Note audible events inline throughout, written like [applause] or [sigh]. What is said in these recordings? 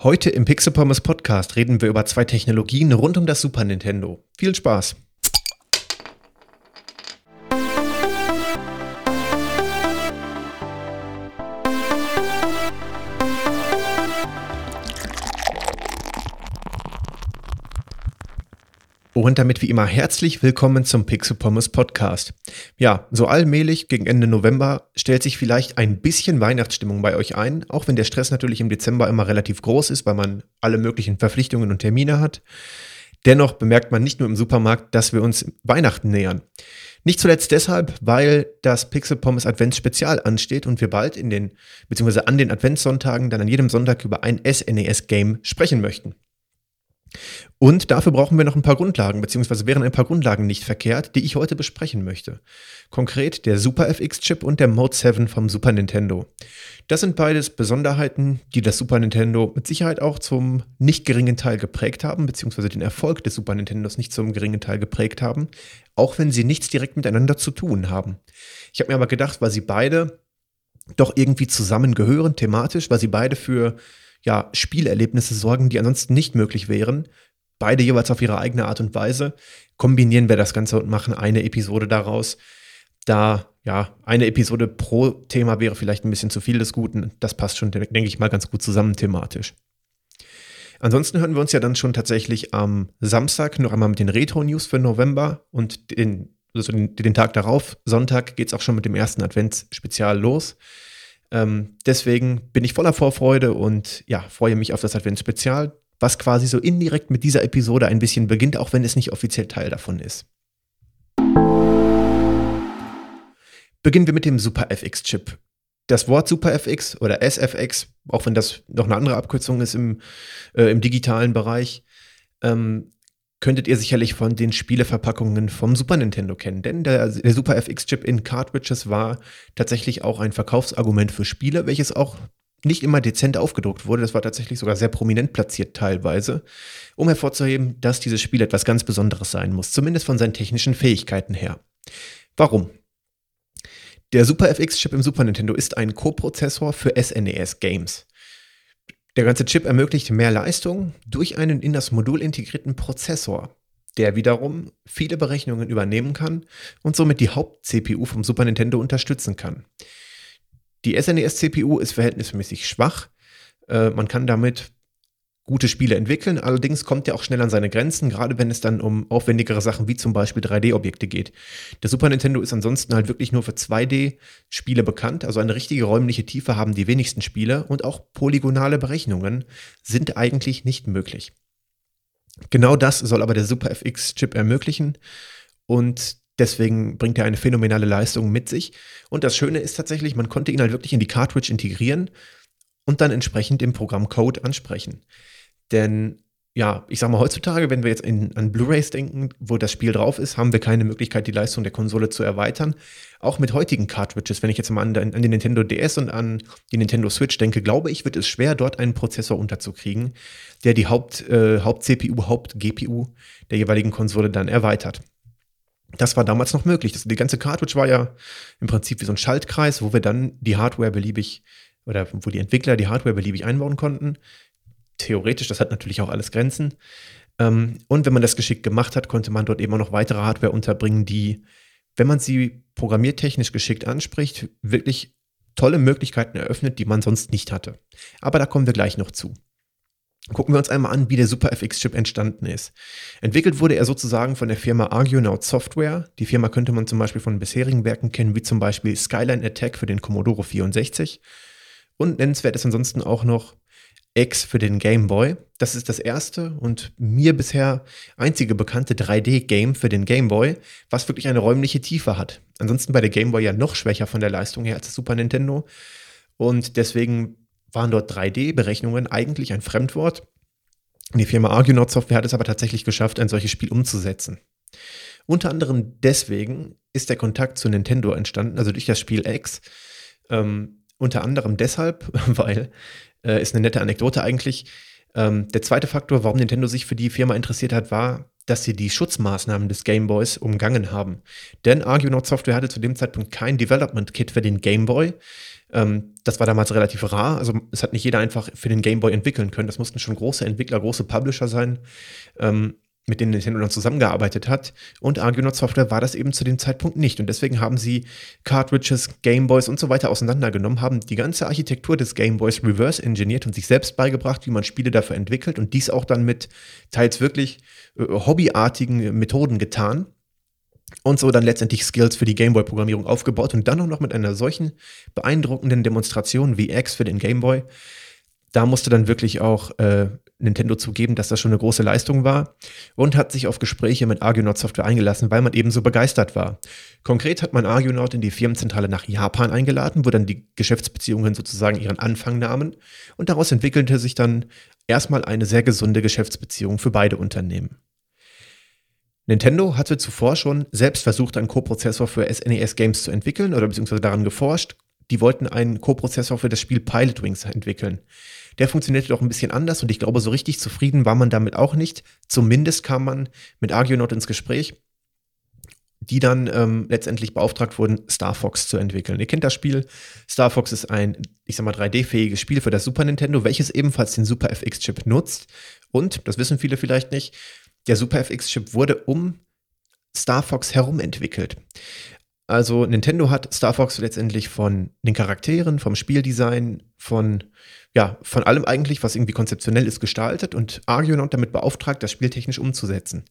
Heute im Pixel Pommes Podcast reden wir über zwei Technologien rund um das Super Nintendo. Viel Spaß! Und damit wie immer herzlich willkommen zum Pixel Pommes Podcast. Ja, so allmählich gegen Ende November stellt sich vielleicht ein bisschen Weihnachtsstimmung bei euch ein, auch wenn der Stress natürlich im Dezember immer relativ groß ist, weil man alle möglichen Verpflichtungen und Termine hat. Dennoch bemerkt man nicht nur im Supermarkt, dass wir uns Weihnachten nähern. Nicht zuletzt deshalb, weil das Pixel Pommes Adventsspezial ansteht und wir bald in den, beziehungsweise an den Adventssonntagen dann an jedem Sonntag über ein SNES-Game sprechen möchten. Und dafür brauchen wir noch ein paar Grundlagen, beziehungsweise wären ein paar Grundlagen nicht verkehrt, die ich heute besprechen möchte. Konkret der Super FX-Chip und der Mode 7 vom Super Nintendo. Das sind beides Besonderheiten, die das Super Nintendo mit Sicherheit auch zum nicht geringen Teil geprägt haben, beziehungsweise den Erfolg des Super Nintendos nicht zum geringen Teil geprägt haben, auch wenn sie nichts direkt miteinander zu tun haben. Ich habe mir aber gedacht, weil sie beide doch irgendwie zusammengehören thematisch, weil sie beide für ja, Spielerlebnisse sorgen, die ansonsten nicht möglich wären. Beide jeweils auf ihre eigene Art und Weise. Kombinieren wir das Ganze und machen eine Episode daraus. Da, ja, eine Episode pro Thema wäre vielleicht ein bisschen zu viel des Guten. Das passt schon, denke ich mal, ganz gut zusammen thematisch. Ansonsten hören wir uns ja dann schon tatsächlich am Samstag noch einmal mit den Retro-News für November und den, also den, den Tag darauf, Sonntag, geht es auch schon mit dem ersten Adventsspezial los. Ähm, deswegen bin ich voller Vorfreude und ja, freue mich auf das Adventsspezial, was quasi so indirekt mit dieser Episode ein bisschen beginnt, auch wenn es nicht offiziell Teil davon ist. Beginnen wir mit dem Super FX-Chip. Das Wort Super FX oder SFX, auch wenn das noch eine andere Abkürzung ist im, äh, im digitalen Bereich, ähm, könntet ihr sicherlich von den Spieleverpackungen vom Super Nintendo kennen. Denn der, der Super FX-Chip in Cartridges war tatsächlich auch ein Verkaufsargument für Spiele, welches auch nicht immer dezent aufgedruckt wurde. Das war tatsächlich sogar sehr prominent platziert teilweise, um hervorzuheben, dass dieses Spiel etwas ganz Besonderes sein muss, zumindest von seinen technischen Fähigkeiten her. Warum? Der Super FX-Chip im Super Nintendo ist ein Coprozessor für SNES-Games. Der ganze Chip ermöglicht mehr Leistung durch einen in das Modul integrierten Prozessor, der wiederum viele Berechnungen übernehmen kann und somit die Haupt-CPU vom Super Nintendo unterstützen kann. Die SNES-CPU ist verhältnismäßig schwach. Äh, man kann damit gute Spiele entwickeln. Allerdings kommt er auch schnell an seine Grenzen, gerade wenn es dann um aufwendigere Sachen wie zum Beispiel 3D-Objekte geht. Der Super Nintendo ist ansonsten halt wirklich nur für 2D-Spiele bekannt. Also eine richtige räumliche Tiefe haben die wenigsten Spiele und auch polygonale Berechnungen sind eigentlich nicht möglich. Genau das soll aber der Super FX-Chip ermöglichen und deswegen bringt er eine phänomenale Leistung mit sich. Und das Schöne ist tatsächlich, man konnte ihn halt wirklich in die Cartridge integrieren und dann entsprechend im Programm Code ansprechen. Denn ja, ich sag mal, heutzutage, wenn wir jetzt in, an Blu-rays denken, wo das Spiel drauf ist, haben wir keine Möglichkeit, die Leistung der Konsole zu erweitern. Auch mit heutigen Cartridges, wenn ich jetzt mal an, an den Nintendo DS und an die Nintendo Switch denke, glaube ich, wird es schwer, dort einen Prozessor unterzukriegen, der die Haupt, äh, Haupt-CPU, Haupt-GPU der jeweiligen Konsole dann erweitert. Das war damals noch möglich. Das, die ganze Cartridge war ja im Prinzip wie so ein Schaltkreis, wo wir dann die Hardware beliebig oder wo die Entwickler die Hardware beliebig einbauen konnten theoretisch, das hat natürlich auch alles Grenzen. Ähm, und wenn man das geschickt gemacht hat, konnte man dort eben auch noch weitere Hardware unterbringen, die, wenn man sie programmiertechnisch geschickt anspricht, wirklich tolle Möglichkeiten eröffnet, die man sonst nicht hatte. Aber da kommen wir gleich noch zu. Gucken wir uns einmal an, wie der Super FX-Chip entstanden ist. Entwickelt wurde er sozusagen von der Firma Argonaut Software. Die Firma könnte man zum Beispiel von bisherigen Werken kennen, wie zum Beispiel Skyline Attack für den Commodore 64. Und nennenswert ist ansonsten auch noch X für den Game Boy. Das ist das erste und mir bisher einzige bekannte 3D-Game für den Game Boy, was wirklich eine räumliche Tiefe hat. Ansonsten bei der Game Boy ja noch schwächer von der Leistung her als das Super Nintendo. Und deswegen waren dort 3D-Berechnungen eigentlich ein Fremdwort. Die Firma Argonaut Software hat es aber tatsächlich geschafft, ein solches Spiel umzusetzen. Unter anderem deswegen ist der Kontakt zu Nintendo entstanden, also durch das Spiel X. Ähm, unter anderem deshalb, [laughs] weil äh, ist eine nette Anekdote eigentlich. Ähm, der zweite Faktor, warum Nintendo sich für die Firma interessiert hat, war, dass sie die Schutzmaßnahmen des Game Boys umgangen haben. Denn Argonaut Software hatte zu dem Zeitpunkt kein Development Kit für den Game Boy. Ähm, das war damals relativ rar. Also es hat nicht jeder einfach für den Game Boy entwickeln können. Das mussten schon große Entwickler, große Publisher sein. Ähm, mit denen Nintendo dann zusammengearbeitet hat. Und Argonaut Software war das eben zu dem Zeitpunkt nicht. Und deswegen haben sie Cartridges, Gameboys und so weiter auseinandergenommen, haben die ganze Architektur des Gameboys reverse engineert und sich selbst beigebracht, wie man Spiele dafür entwickelt und dies auch dann mit teils wirklich äh, hobbyartigen Methoden getan. Und so dann letztendlich Skills für die Gameboy-Programmierung aufgebaut und dann auch noch mit einer solchen beeindruckenden Demonstration wie X für den Gameboy. Da musste dann wirklich auch äh, Nintendo zugeben, dass das schon eine große Leistung war und hat sich auf Gespräche mit Argonaut Software eingelassen, weil man eben so begeistert war. Konkret hat man Argonaut in die Firmenzentrale nach Japan eingeladen, wo dann die Geschäftsbeziehungen sozusagen ihren Anfang nahmen und daraus entwickelte sich dann erstmal eine sehr gesunde Geschäftsbeziehung für beide Unternehmen. Nintendo hatte zuvor schon selbst versucht, einen Co-Prozessor für SNES-Games zu entwickeln oder beziehungsweise daran geforscht. Die wollten einen Co-Prozessor für das Spiel Pilot Wings entwickeln. Der funktionierte doch ein bisschen anders und ich glaube, so richtig zufrieden war man damit auch nicht. Zumindest kam man mit Argonaut ins Gespräch, die dann ähm, letztendlich beauftragt wurden, Star Fox zu entwickeln. Ihr kennt das Spiel. Star Fox ist ein, ich sag mal, 3D-fähiges Spiel für das Super Nintendo, welches ebenfalls den Super FX-Chip nutzt. Und, das wissen viele vielleicht nicht, der Super FX-Chip wurde um Star Fox herum entwickelt. Also Nintendo hat Star Fox letztendlich von den Charakteren, vom Spieldesign, von ja, von allem eigentlich, was irgendwie konzeptionell ist, gestaltet und Argonaut damit beauftragt, das spieltechnisch umzusetzen.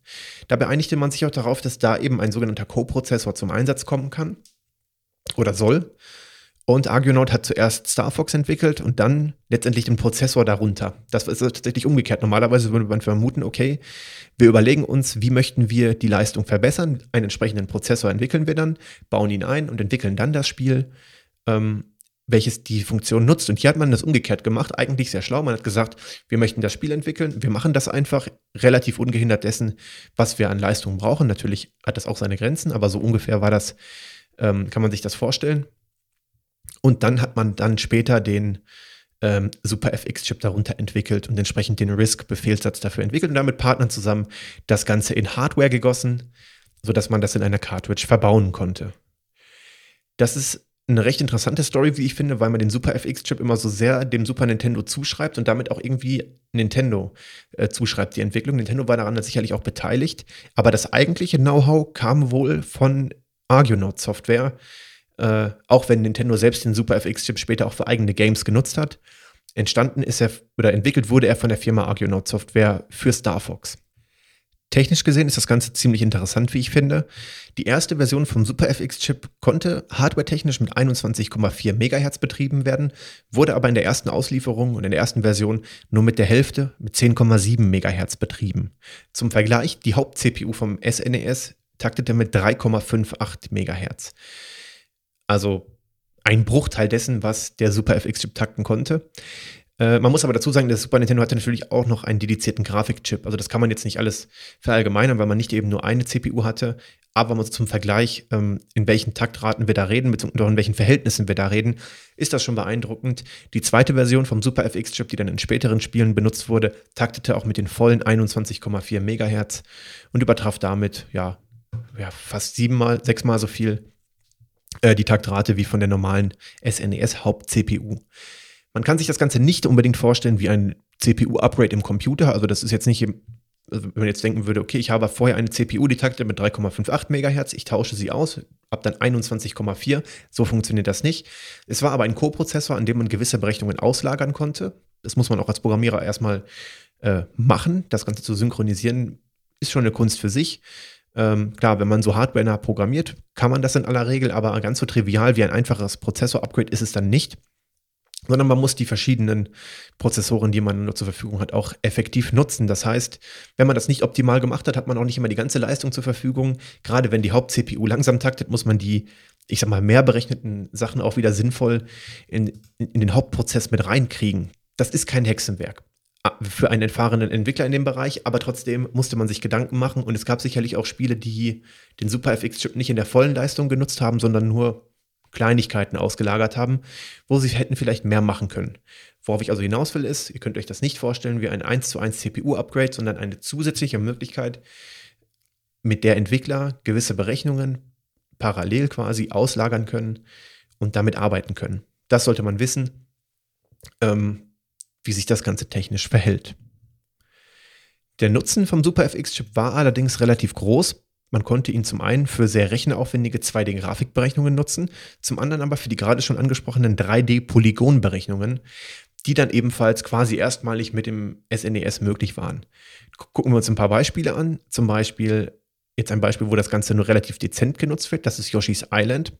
Dabei einigte man sich auch darauf, dass da eben ein sogenannter Co-Prozessor zum Einsatz kommen kann oder soll. Und Argonaut hat zuerst Star Fox entwickelt und dann letztendlich den Prozessor darunter. Das ist tatsächlich umgekehrt. Normalerweise würde man vermuten, okay, wir überlegen uns, wie möchten wir die Leistung verbessern. Einen entsprechenden Prozessor entwickeln wir dann, bauen ihn ein und entwickeln dann das Spiel. Ähm, welches die Funktion nutzt. Und hier hat man das umgekehrt gemacht, eigentlich sehr schlau. Man hat gesagt, wir möchten das Spiel entwickeln, wir machen das einfach relativ ungehindert dessen, was wir an Leistung brauchen. Natürlich hat das auch seine Grenzen, aber so ungefähr war das, ähm, kann man sich das vorstellen. Und dann hat man dann später den ähm, Super FX-Chip darunter entwickelt und entsprechend den RISC-Befehlssatz dafür entwickelt und damit Partnern zusammen das Ganze in Hardware gegossen, sodass man das in einer Cartridge verbauen konnte. Das ist eine recht interessante Story, wie ich finde, weil man den Super FX-Chip immer so sehr dem Super Nintendo zuschreibt und damit auch irgendwie Nintendo äh, zuschreibt, die Entwicklung. Nintendo war daran sicherlich auch beteiligt, aber das eigentliche Know-how kam wohl von Argonaut Software, äh, auch wenn Nintendo selbst den Super FX-Chip später auch für eigene Games genutzt hat. Entstanden ist er oder entwickelt wurde er von der Firma Argonaut Software für Star Fox. Technisch gesehen ist das Ganze ziemlich interessant, wie ich finde. Die erste Version vom Super FX-Chip konnte hardwaretechnisch mit 21,4 MHz betrieben werden, wurde aber in der ersten Auslieferung und in der ersten Version nur mit der Hälfte mit 10,7 MHz betrieben. Zum Vergleich, die Haupt-CPU vom SNES e taktete mit 3,58 MHz. Also ein Bruchteil dessen, was der Super FX-Chip takten konnte. Äh, man muss aber dazu sagen, das Super Nintendo hatte natürlich auch noch einen dedizierten Grafikchip. Also das kann man jetzt nicht alles verallgemeinern, weil man nicht eben nur eine CPU hatte. Aber man zum Vergleich, ähm, in welchen Taktraten wir da reden, beziehungsweise in welchen Verhältnissen wir da reden, ist das schon beeindruckend. Die zweite Version vom Super FX-Chip, die dann in späteren Spielen benutzt wurde, taktete auch mit den vollen 21,4 Megahertz und übertraf damit ja, ja fast siebenmal, sechsmal so viel äh, die Taktrate wie von der normalen SNES-Haupt-CPU. Man kann sich das Ganze nicht unbedingt vorstellen wie ein CPU-Upgrade im Computer. Also das ist jetzt nicht, also wenn man jetzt denken würde, okay, ich habe vorher eine CPU, die taktet mit 3,58 MHz, ich tausche sie aus, ab dann 21,4. So funktioniert das nicht. Es war aber ein Co-Prozessor, an dem man gewisse Berechnungen auslagern konnte. Das muss man auch als Programmierer erstmal äh, machen. Das Ganze zu synchronisieren ist schon eine Kunst für sich. Ähm, klar, wenn man so hardware programmiert, kann man das in aller Regel, aber ganz so trivial wie ein einfaches Prozessor-Upgrade ist es dann nicht sondern man muss die verschiedenen Prozessoren, die man nur zur Verfügung hat, auch effektiv nutzen. Das heißt, wenn man das nicht optimal gemacht hat, hat man auch nicht immer die ganze Leistung zur Verfügung. Gerade wenn die Haupt-CPU langsam taktet, muss man die, ich sag mal, mehr berechneten Sachen auch wieder sinnvoll in, in den Hauptprozess mit reinkriegen. Das ist kein Hexenwerk für einen erfahrenen Entwickler in dem Bereich, aber trotzdem musste man sich Gedanken machen und es gab sicherlich auch Spiele, die den Super FX-Chip nicht in der vollen Leistung genutzt haben, sondern nur Kleinigkeiten ausgelagert haben, wo sie hätten vielleicht mehr machen können. Worauf ich also hinaus will, ist, ihr könnt euch das nicht vorstellen wie ein 1 zu 1 CPU-Upgrade, sondern eine zusätzliche Möglichkeit, mit der Entwickler gewisse Berechnungen parallel quasi auslagern können und damit arbeiten können. Das sollte man wissen, ähm, wie sich das Ganze technisch verhält. Der Nutzen vom SuperFX-Chip war allerdings relativ groß. Man konnte ihn zum einen für sehr rechenaufwendige 2D-Grafikberechnungen nutzen, zum anderen aber für die gerade schon angesprochenen 3D-Polygonberechnungen, die dann ebenfalls quasi erstmalig mit dem SNES e möglich waren. Gucken wir uns ein paar Beispiele an. Zum Beispiel jetzt ein Beispiel, wo das Ganze nur relativ dezent genutzt wird. Das ist Yoshi's Island.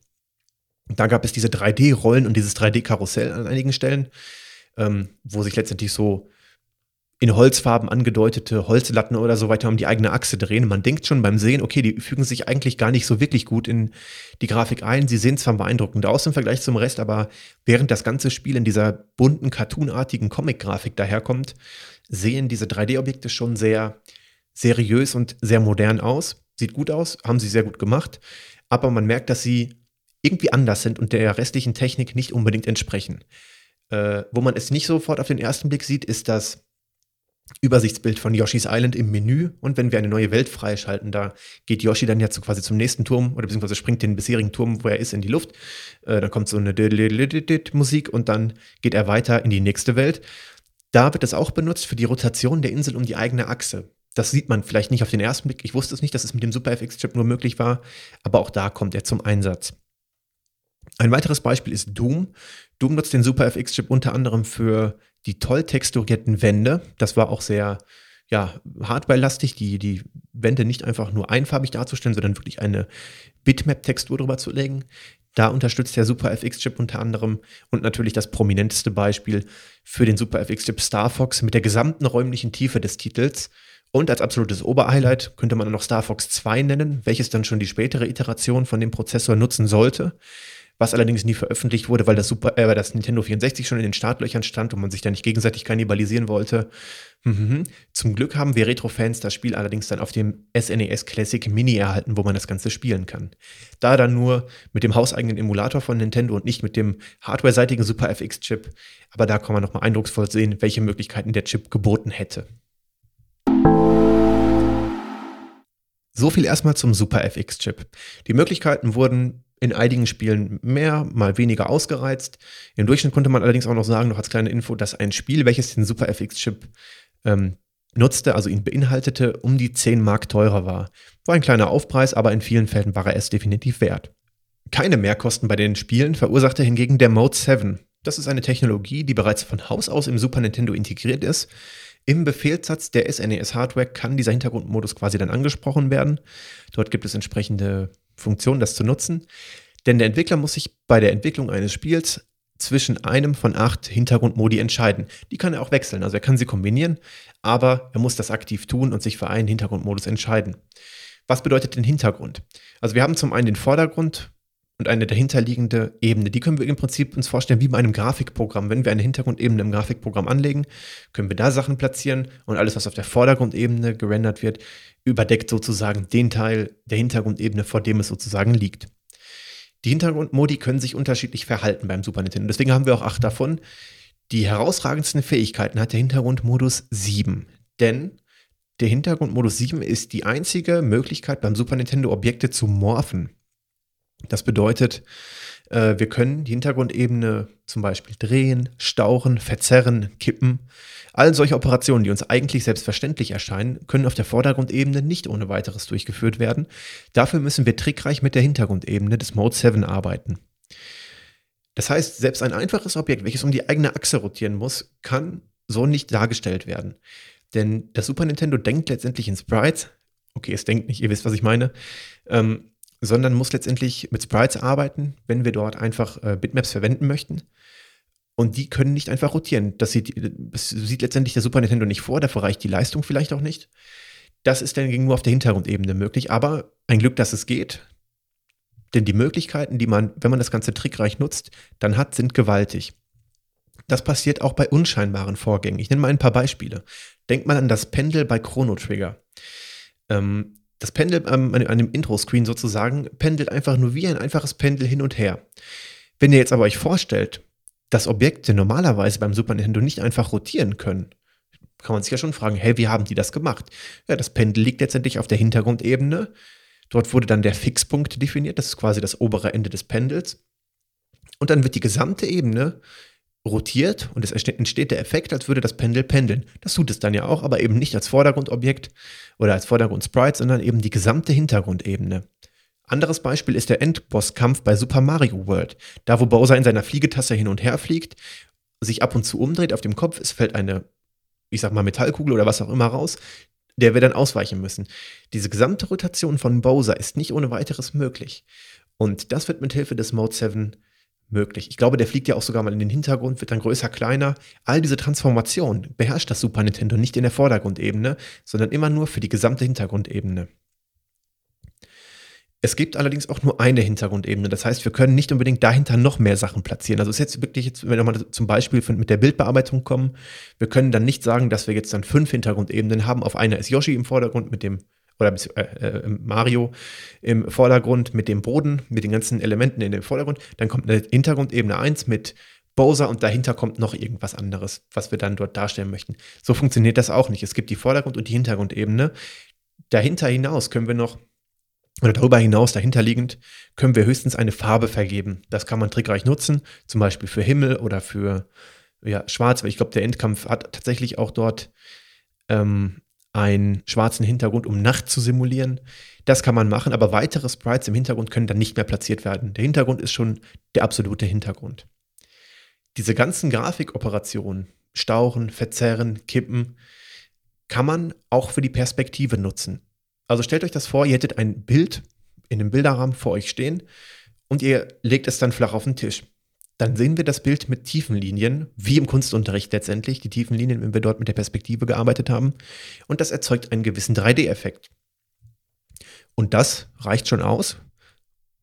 Da gab es diese 3D-Rollen und dieses 3D-Karussell an einigen Stellen, ähm, wo sich letztendlich so in Holzfarben angedeutete Holzlatten oder so weiter um die eigene Achse drehen. Man denkt schon beim Sehen, okay, die fügen sich eigentlich gar nicht so wirklich gut in die Grafik ein. Sie sehen zwar beeindruckend aus im Vergleich zum Rest, aber während das ganze Spiel in dieser bunten, cartoonartigen Comic-Grafik daherkommt, sehen diese 3D-Objekte schon sehr seriös und sehr modern aus. Sieht gut aus, haben sie sehr gut gemacht, aber man merkt, dass sie irgendwie anders sind und der restlichen Technik nicht unbedingt entsprechen. Äh, wo man es nicht sofort auf den ersten Blick sieht, ist das Übersichtsbild von Yoshi's Island im Menü und wenn wir eine neue Welt freischalten, da geht Yoshi dann ja zu, quasi zum nächsten Turm oder beziehungsweise springt den bisherigen Turm, wo er ist, in die Luft. Äh, dann kommt so eine Musik und dann geht er weiter in die nächste Welt. Da wird es auch benutzt für die Rotation der Insel um die eigene Achse. Das sieht man vielleicht nicht auf den ersten Blick. Ich wusste es nicht, dass es mit dem Super FX-Chip nur möglich war, aber auch da kommt er zum Einsatz. Ein weiteres Beispiel ist Doom. Doom nutzt den Super FX-Chip unter anderem für die toll texturierten Wände. Das war auch sehr ja, hardware-lastig, die, die Wände nicht einfach nur einfarbig darzustellen, sondern wirklich eine Bitmap-Textur drüber zu legen. Da unterstützt der Super FX-Chip unter anderem und natürlich das prominenteste Beispiel für den Super FX-Chip Star Fox mit der gesamten räumlichen Tiefe des Titels. Und als absolutes Oberhighlight könnte man noch Star Fox 2 nennen, welches dann schon die spätere Iteration von dem Prozessor nutzen sollte was allerdings nie veröffentlicht wurde, weil das, Super, äh, das Nintendo 64 schon in den Startlöchern stand und man sich da nicht gegenseitig kannibalisieren wollte. Mhm. Zum Glück haben wir Retro-Fans das Spiel allerdings dann auf dem SNES e Classic Mini erhalten, wo man das Ganze spielen kann. Da dann nur mit dem hauseigenen Emulator von Nintendo und nicht mit dem hardware-seitigen Super FX-Chip. Aber da kann man nochmal eindrucksvoll sehen, welche Möglichkeiten der Chip geboten hätte. So viel erstmal zum Super FX-Chip. Die Möglichkeiten wurden in einigen Spielen mehr, mal weniger ausgereizt. Im Durchschnitt konnte man allerdings auch noch sagen, noch als kleine Info, dass ein Spiel, welches den Super FX-Chip ähm, nutzte, also ihn beinhaltete, um die 10 Mark teurer war. War ein kleiner Aufpreis, aber in vielen Fällen war er es definitiv wert. Keine Mehrkosten bei den Spielen verursachte hingegen der Mode 7. Das ist eine Technologie, die bereits von Haus aus im Super Nintendo integriert ist. Im Befehlssatz der SNES-Hardware kann dieser Hintergrundmodus quasi dann angesprochen werden. Dort gibt es entsprechende Funktion, das zu nutzen. Denn der Entwickler muss sich bei der Entwicklung eines Spiels zwischen einem von acht Hintergrundmodi entscheiden. Die kann er auch wechseln, also er kann sie kombinieren, aber er muss das aktiv tun und sich für einen Hintergrundmodus entscheiden. Was bedeutet denn Hintergrund? Also wir haben zum einen den Vordergrund und eine dahinterliegende Ebene. Die können wir im Prinzip uns vorstellen wie bei einem Grafikprogramm. Wenn wir eine Hintergrundebene im Grafikprogramm anlegen, können wir da Sachen platzieren und alles, was auf der Vordergrundebene gerendert wird, überdeckt sozusagen den Teil der Hintergrundebene, vor dem es sozusagen liegt. Die Hintergrundmodi können sich unterschiedlich verhalten beim Super Nintendo. Deswegen haben wir auch acht davon. Die herausragendsten Fähigkeiten hat der Hintergrundmodus 7. Denn der Hintergrundmodus 7 ist die einzige Möglichkeit beim Super Nintendo Objekte zu morphen. Das bedeutet, äh, wir können die Hintergrundebene zum Beispiel drehen, stauchen, verzerren, kippen. All solche Operationen, die uns eigentlich selbstverständlich erscheinen, können auf der Vordergrundebene nicht ohne weiteres durchgeführt werden. Dafür müssen wir trickreich mit der Hintergrundebene des Mode 7 arbeiten. Das heißt, selbst ein einfaches Objekt, welches um die eigene Achse rotieren muss, kann so nicht dargestellt werden. Denn das Super Nintendo denkt letztendlich in Sprites. Okay, es denkt nicht, ihr wisst, was ich meine. Ähm, sondern muss letztendlich mit Sprites arbeiten, wenn wir dort einfach äh, Bitmaps verwenden möchten. Und die können nicht einfach rotieren. Das sieht, das sieht letztendlich der Super Nintendo nicht vor, dafür reicht die Leistung vielleicht auch nicht. Das ist dann nur auf der Hintergrundebene möglich, aber ein Glück, dass es geht. Denn die Möglichkeiten, die man, wenn man das Ganze trickreich nutzt, dann hat, sind gewaltig. Das passiert auch bei unscheinbaren Vorgängen. Ich nenne mal ein paar Beispiele. Denkt mal an das Pendel bei Chrono Trigger. Ähm, das Pendel ähm, an dem Intro-Screen sozusagen pendelt einfach nur wie ein einfaches Pendel hin und her. Wenn ihr jetzt aber euch vorstellt, dass Objekte normalerweise beim Super Nintendo nicht einfach rotieren können, kann man sich ja schon fragen, hey, wie haben die das gemacht? Ja, das Pendel liegt letztendlich auf der Hintergrundebene. Dort wurde dann der Fixpunkt definiert, das ist quasi das obere Ende des Pendels. Und dann wird die gesamte Ebene rotiert und es entsteht der Effekt, als würde das Pendel pendeln. Das tut es dann ja auch, aber eben nicht als Vordergrundobjekt oder als Vordergrund-Sprite, sondern eben die gesamte Hintergrundebene. Anderes Beispiel ist der Endbosskampf bei Super Mario World. Da, wo Bowser in seiner Fliegetasse hin und her fliegt, sich ab und zu umdreht auf dem Kopf, es fällt eine, ich sag mal, Metallkugel oder was auch immer raus, der wir dann ausweichen müssen. Diese gesamte Rotation von Bowser ist nicht ohne weiteres möglich. Und das wird mit Hilfe des Mode 7 möglich. Ich glaube, der fliegt ja auch sogar mal in den Hintergrund, wird dann größer, kleiner. All diese Transformationen beherrscht das Super Nintendo nicht in der Vordergrundebene, sondern immer nur für die gesamte Hintergrundebene. Es gibt allerdings auch nur eine Hintergrundebene. Das heißt, wir können nicht unbedingt dahinter noch mehr Sachen platzieren. Also ist jetzt wirklich, jetzt, wenn wir nochmal zum Beispiel mit der Bildbearbeitung kommen, wir können dann nicht sagen, dass wir jetzt dann fünf Hintergrundebenen haben. Auf einer ist Yoshi im Vordergrund mit dem, oder äh, äh, Mario im Vordergrund mit dem Boden, mit den ganzen Elementen in dem Vordergrund. Dann kommt eine Hintergrundebene 1 mit Bowser und dahinter kommt noch irgendwas anderes, was wir dann dort darstellen möchten. So funktioniert das auch nicht. Es gibt die Vordergrund- und die Hintergrundebene. Dahinter hinaus können wir noch oder darüber hinaus, dahinterliegend, können wir höchstens eine Farbe vergeben. Das kann man trickreich nutzen, zum Beispiel für Himmel oder für ja, Schwarz, weil ich glaube, der Endkampf hat tatsächlich auch dort ähm, einen schwarzen Hintergrund, um Nacht zu simulieren. Das kann man machen, aber weitere Sprites im Hintergrund können dann nicht mehr platziert werden. Der Hintergrund ist schon der absolute Hintergrund. Diese ganzen Grafikoperationen, Stauchen, Verzerren, Kippen, kann man auch für die Perspektive nutzen. Also stellt euch das vor, ihr hättet ein Bild in einem Bilderrahmen vor euch stehen und ihr legt es dann flach auf den Tisch. Dann sehen wir das Bild mit tiefen Linien, wie im Kunstunterricht letztendlich, die tiefen Linien, wenn wir dort mit der Perspektive gearbeitet haben. Und das erzeugt einen gewissen 3D-Effekt. Und das reicht schon aus,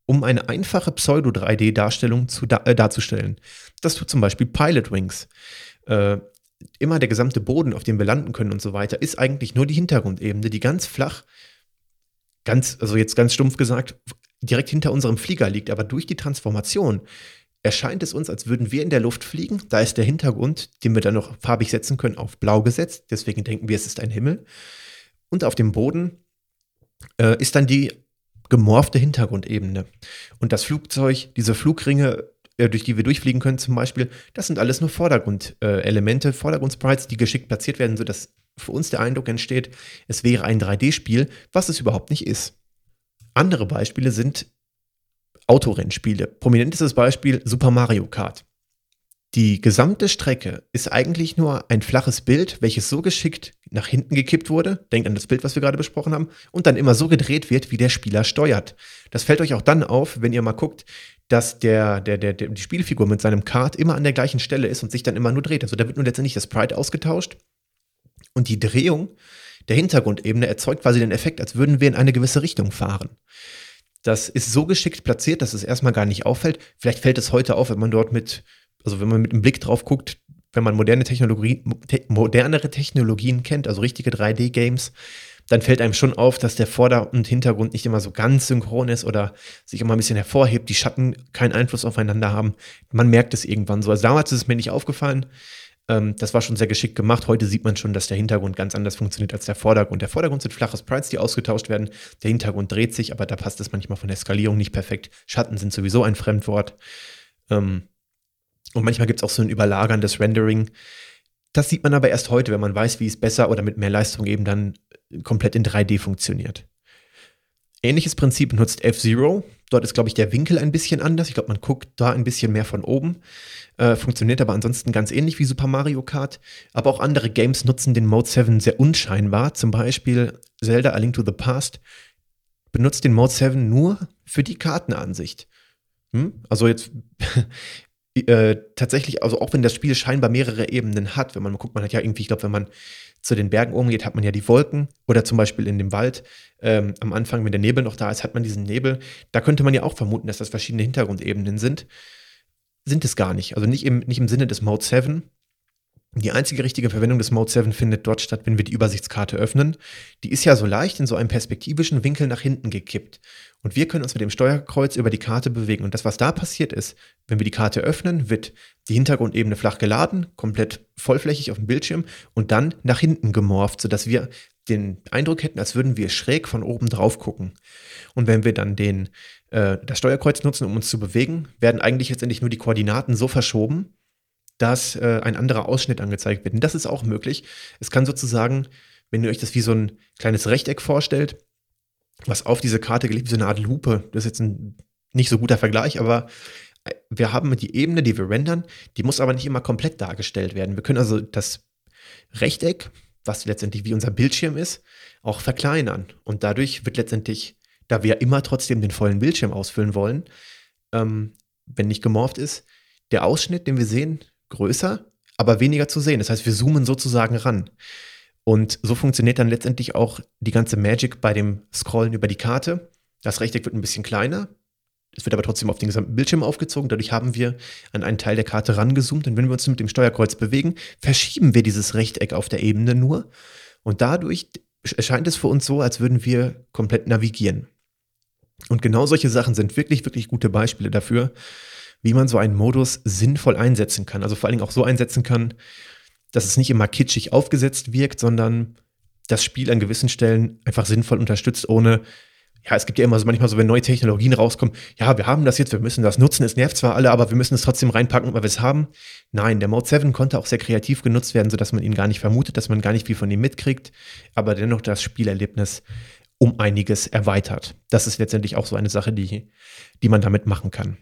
um eine einfache Pseudo-3D-Darstellung da, äh, darzustellen. Das tut zum Beispiel Pilot Wings. Äh, immer der gesamte Boden, auf dem wir landen können und so weiter, ist eigentlich nur die Hintergrundebene, die ganz flach ganz, also jetzt ganz stumpf gesagt, direkt hinter unserem Flieger liegt. Aber durch die Transformation erscheint es uns, als würden wir in der Luft fliegen. Da ist der Hintergrund, den wir dann noch farbig setzen können, auf blau gesetzt. Deswegen denken wir, es ist ein Himmel. Und auf dem Boden äh, ist dann die gemorfte Hintergrundebene. Und das Flugzeug, diese Flugringe, äh, durch die wir durchfliegen können zum Beispiel, das sind alles nur Vordergrundelemente, äh, Vordergrundsprites, die geschickt platziert werden, sodass für uns der Eindruck entsteht, es wäre ein 3D-Spiel, was es überhaupt nicht ist. Andere Beispiele sind Autorennspiele. Prominentestes Beispiel Super Mario Kart. Die gesamte Strecke ist eigentlich nur ein flaches Bild, welches so geschickt nach hinten gekippt wurde. Denkt an das Bild, was wir gerade besprochen haben. Und dann immer so gedreht wird, wie der Spieler steuert. Das fällt euch auch dann auf, wenn ihr mal guckt, dass der, der, der, der, die Spielfigur mit seinem Kart immer an der gleichen Stelle ist und sich dann immer nur dreht. Also da wird nur letztendlich das Sprite ausgetauscht und die Drehung der Hintergrundebene erzeugt quasi den Effekt, als würden wir in eine gewisse Richtung fahren. Das ist so geschickt platziert, dass es erstmal gar nicht auffällt. Vielleicht fällt es heute auf, wenn man dort mit, also wenn man mit einem Blick drauf guckt, wenn man moderne Technologie, te modernere Technologien kennt, also richtige 3D-Games, dann fällt einem schon auf, dass der Vorder- und Hintergrund nicht immer so ganz synchron ist oder sich immer ein bisschen hervorhebt, die Schatten keinen Einfluss aufeinander haben. Man merkt es irgendwann so. Also damals ist es mir nicht aufgefallen. Ähm, das war schon sehr geschickt gemacht. Heute sieht man schon, dass der Hintergrund ganz anders funktioniert als der Vordergrund. Der Vordergrund sind flache Sprites, die ausgetauscht werden. Der Hintergrund dreht sich, aber da passt es manchmal von der Skalierung nicht perfekt. Schatten sind sowieso ein Fremdwort. Ähm, und manchmal gibt es auch so ein überlagerndes Rendering. Das sieht man aber erst heute, wenn man weiß, wie es besser oder mit mehr Leistung eben dann komplett in 3D funktioniert. Ähnliches Prinzip nutzt F-Zero. Dort ist, glaube ich, der Winkel ein bisschen anders. Ich glaube, man guckt da ein bisschen mehr von oben. Äh, funktioniert aber ansonsten ganz ähnlich wie Super Mario Kart. Aber auch andere Games nutzen den Mode 7 sehr unscheinbar. Zum Beispiel Zelda A Link to the Past benutzt den Mode 7 nur für die Kartenansicht. Hm? Also jetzt [laughs] äh, tatsächlich, also auch wenn das Spiel scheinbar mehrere Ebenen hat, wenn man guckt, man hat ja irgendwie, ich glaube, wenn man zu den Bergen oben geht, hat man ja die Wolken oder zum Beispiel in dem Wald ähm, am Anfang, wenn der Nebel noch da ist, hat man diesen Nebel. Da könnte man ja auch vermuten, dass das verschiedene Hintergrundebenen sind sind es gar nicht. Also nicht im, nicht im Sinne des Mode 7. Die einzige richtige Verwendung des Mode 7 findet dort statt, wenn wir die Übersichtskarte öffnen. Die ist ja so leicht in so einem perspektivischen Winkel nach hinten gekippt. Und wir können uns mit dem Steuerkreuz über die Karte bewegen. Und das, was da passiert ist, wenn wir die Karte öffnen, wird die Hintergrundebene flach geladen, komplett vollflächig auf dem Bildschirm und dann nach hinten gemorpht, sodass wir den Eindruck hätten, als würden wir schräg von oben drauf gucken. Und wenn wir dann den, äh, das Steuerkreuz nutzen, um uns zu bewegen, werden eigentlich letztendlich nur die Koordinaten so verschoben, dass äh, ein anderer Ausschnitt angezeigt wird. Und das ist auch möglich. Es kann sozusagen, wenn ihr euch das wie so ein kleines Rechteck vorstellt, was auf diese Karte gelegt, wie so eine Art Lupe, das ist jetzt ein nicht so guter Vergleich, aber wir haben die Ebene, die wir rendern, die muss aber nicht immer komplett dargestellt werden. Wir können also das Rechteck, was letztendlich wie unser Bildschirm ist, auch verkleinern. Und dadurch wird letztendlich, da wir immer trotzdem den vollen Bildschirm ausfüllen wollen, ähm, wenn nicht gemorpht ist, der Ausschnitt, den wir sehen, größer, aber weniger zu sehen. Das heißt, wir zoomen sozusagen ran. Und so funktioniert dann letztendlich auch die ganze Magic bei dem Scrollen über die Karte. Das Rechteck wird ein bisschen kleiner. Es wird aber trotzdem auf den gesamten Bildschirm aufgezogen. Dadurch haben wir an einen Teil der Karte rangezoomt. Und wenn wir uns mit dem Steuerkreuz bewegen, verschieben wir dieses Rechteck auf der Ebene nur. Und dadurch erscheint es für uns so, als würden wir komplett navigieren. Und genau solche Sachen sind wirklich, wirklich gute Beispiele dafür, wie man so einen Modus sinnvoll einsetzen kann. Also vor allen Dingen auch so einsetzen kann, dass es nicht immer kitschig aufgesetzt wirkt, sondern das Spiel an gewissen Stellen einfach sinnvoll unterstützt, ohne, ja, es gibt ja immer so manchmal so, wenn neue Technologien rauskommen, ja, wir haben das jetzt, wir müssen das nutzen, es nervt zwar alle, aber wir müssen es trotzdem reinpacken, weil wir es haben. Nein, der Mode 7 konnte auch sehr kreativ genutzt werden, sodass man ihn gar nicht vermutet, dass man gar nicht viel von ihm mitkriegt, aber dennoch das Spielerlebnis um einiges erweitert. Das ist letztendlich auch so eine Sache, die, die man damit machen kann.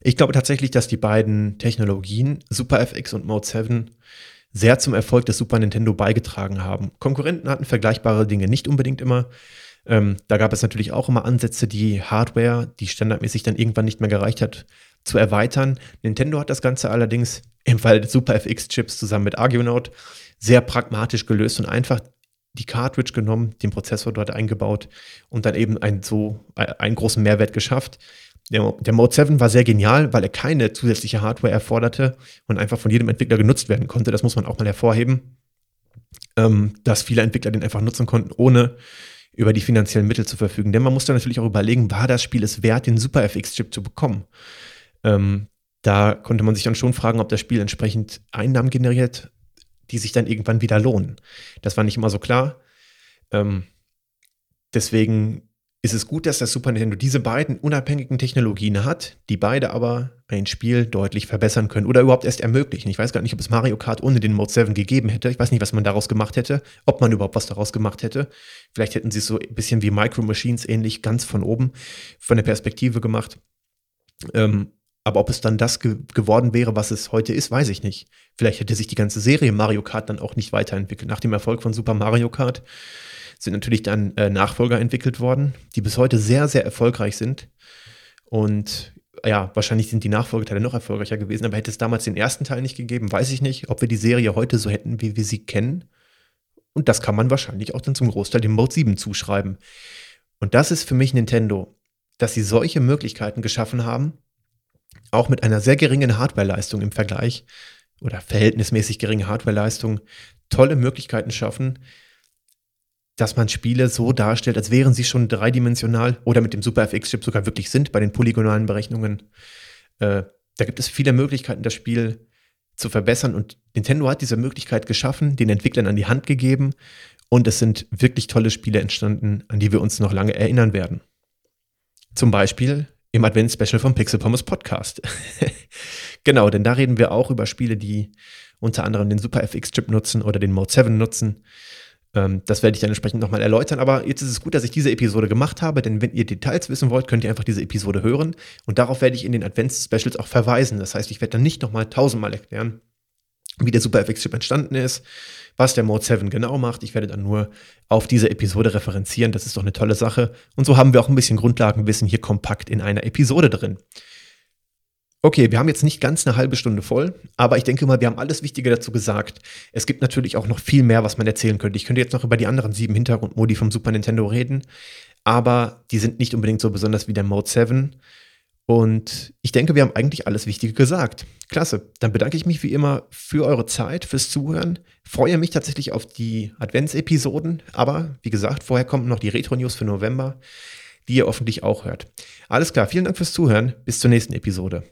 Ich glaube tatsächlich, dass die beiden Technologien, Super FX und Mode 7, sehr zum Erfolg des Super Nintendo beigetragen haben. Konkurrenten hatten vergleichbare Dinge nicht unbedingt immer. Ähm, da gab es natürlich auch immer Ansätze, die Hardware, die standardmäßig dann irgendwann nicht mehr gereicht hat, zu erweitern. Nintendo hat das Ganze allerdings im Fall des Super FX-Chips zusammen mit Argonaut sehr pragmatisch gelöst und einfach die Cartridge genommen, den Prozessor dort eingebaut und dann eben einen so äh, einen großen Mehrwert geschafft. Der, der Mode 7 war sehr genial, weil er keine zusätzliche Hardware erforderte und einfach von jedem Entwickler genutzt werden konnte. Das muss man auch mal hervorheben, ähm, dass viele Entwickler den einfach nutzen konnten, ohne über die finanziellen Mittel zu verfügen. Denn man muss dann natürlich auch überlegen, war das Spiel es wert, den Super FX-Chip zu bekommen? Ähm, da konnte man sich dann schon fragen, ob das Spiel entsprechend Einnahmen generiert, die sich dann irgendwann wieder lohnen. Das war nicht immer so klar. Ähm, deswegen ist es gut, dass das Super Nintendo diese beiden unabhängigen Technologien hat, die beide aber ein Spiel deutlich verbessern können oder überhaupt erst ermöglichen. Ich weiß gar nicht, ob es Mario Kart ohne den Mode 7 gegeben hätte. Ich weiß nicht, was man daraus gemacht hätte, ob man überhaupt was daraus gemacht hätte. Vielleicht hätten sie es so ein bisschen wie Micro Machines ähnlich ganz von oben, von der Perspektive gemacht. Ähm, aber ob es dann das ge geworden wäre, was es heute ist, weiß ich nicht. Vielleicht hätte sich die ganze Serie Mario Kart dann auch nicht weiterentwickelt. Nach dem Erfolg von Super Mario Kart sind natürlich dann äh, Nachfolger entwickelt worden, die bis heute sehr, sehr erfolgreich sind. Und ja, wahrscheinlich sind die Nachfolgeteile noch erfolgreicher gewesen, aber hätte es damals den ersten Teil nicht gegeben, weiß ich nicht, ob wir die Serie heute so hätten, wie wir sie kennen. Und das kann man wahrscheinlich auch dann zum Großteil dem Mode 7 zuschreiben. Und das ist für mich Nintendo, dass sie solche Möglichkeiten geschaffen haben, auch mit einer sehr geringen Hardwareleistung im Vergleich oder verhältnismäßig geringe Hardwareleistung, tolle Möglichkeiten schaffen, dass man Spiele so darstellt, als wären sie schon dreidimensional oder mit dem Super FX-Chip sogar wirklich sind bei den polygonalen Berechnungen. Äh, da gibt es viele Möglichkeiten, das Spiel zu verbessern und Nintendo hat diese Möglichkeit geschaffen, den Entwicklern an die Hand gegeben und es sind wirklich tolle Spiele entstanden, an die wir uns noch lange erinnern werden. Zum Beispiel im Advent-Special vom Pixel Pommes Podcast. [laughs] genau, denn da reden wir auch über Spiele, die unter anderem den Super FX-Chip nutzen oder den Mode 7 nutzen. Ähm, das werde ich dann entsprechend nochmal erläutern. Aber jetzt ist es gut, dass ich diese Episode gemacht habe, denn wenn ihr Details wissen wollt, könnt ihr einfach diese Episode hören. Und darauf werde ich in den Advents-Specials auch verweisen. Das heißt, ich werde dann nicht nochmal tausendmal erklären, wie der Super FX-Chip entstanden ist, was der Mode 7 genau macht. Ich werde dann nur auf diese Episode referenzieren. Das ist doch eine tolle Sache. Und so haben wir auch ein bisschen Grundlagenwissen hier kompakt in einer Episode drin. Okay, wir haben jetzt nicht ganz eine halbe Stunde voll, aber ich denke mal, wir haben alles Wichtige dazu gesagt. Es gibt natürlich auch noch viel mehr, was man erzählen könnte. Ich könnte jetzt noch über die anderen sieben Hintergrundmodi vom Super Nintendo reden, aber die sind nicht unbedingt so besonders wie der Mode 7. Und ich denke, wir haben eigentlich alles Wichtige gesagt. Klasse. Dann bedanke ich mich wie immer für eure Zeit, fürs Zuhören. Freue mich tatsächlich auf die Adventsepisoden. Aber wie gesagt, vorher kommen noch die Retro-News für November, die ihr hoffentlich auch hört. Alles klar. Vielen Dank fürs Zuhören. Bis zur nächsten Episode.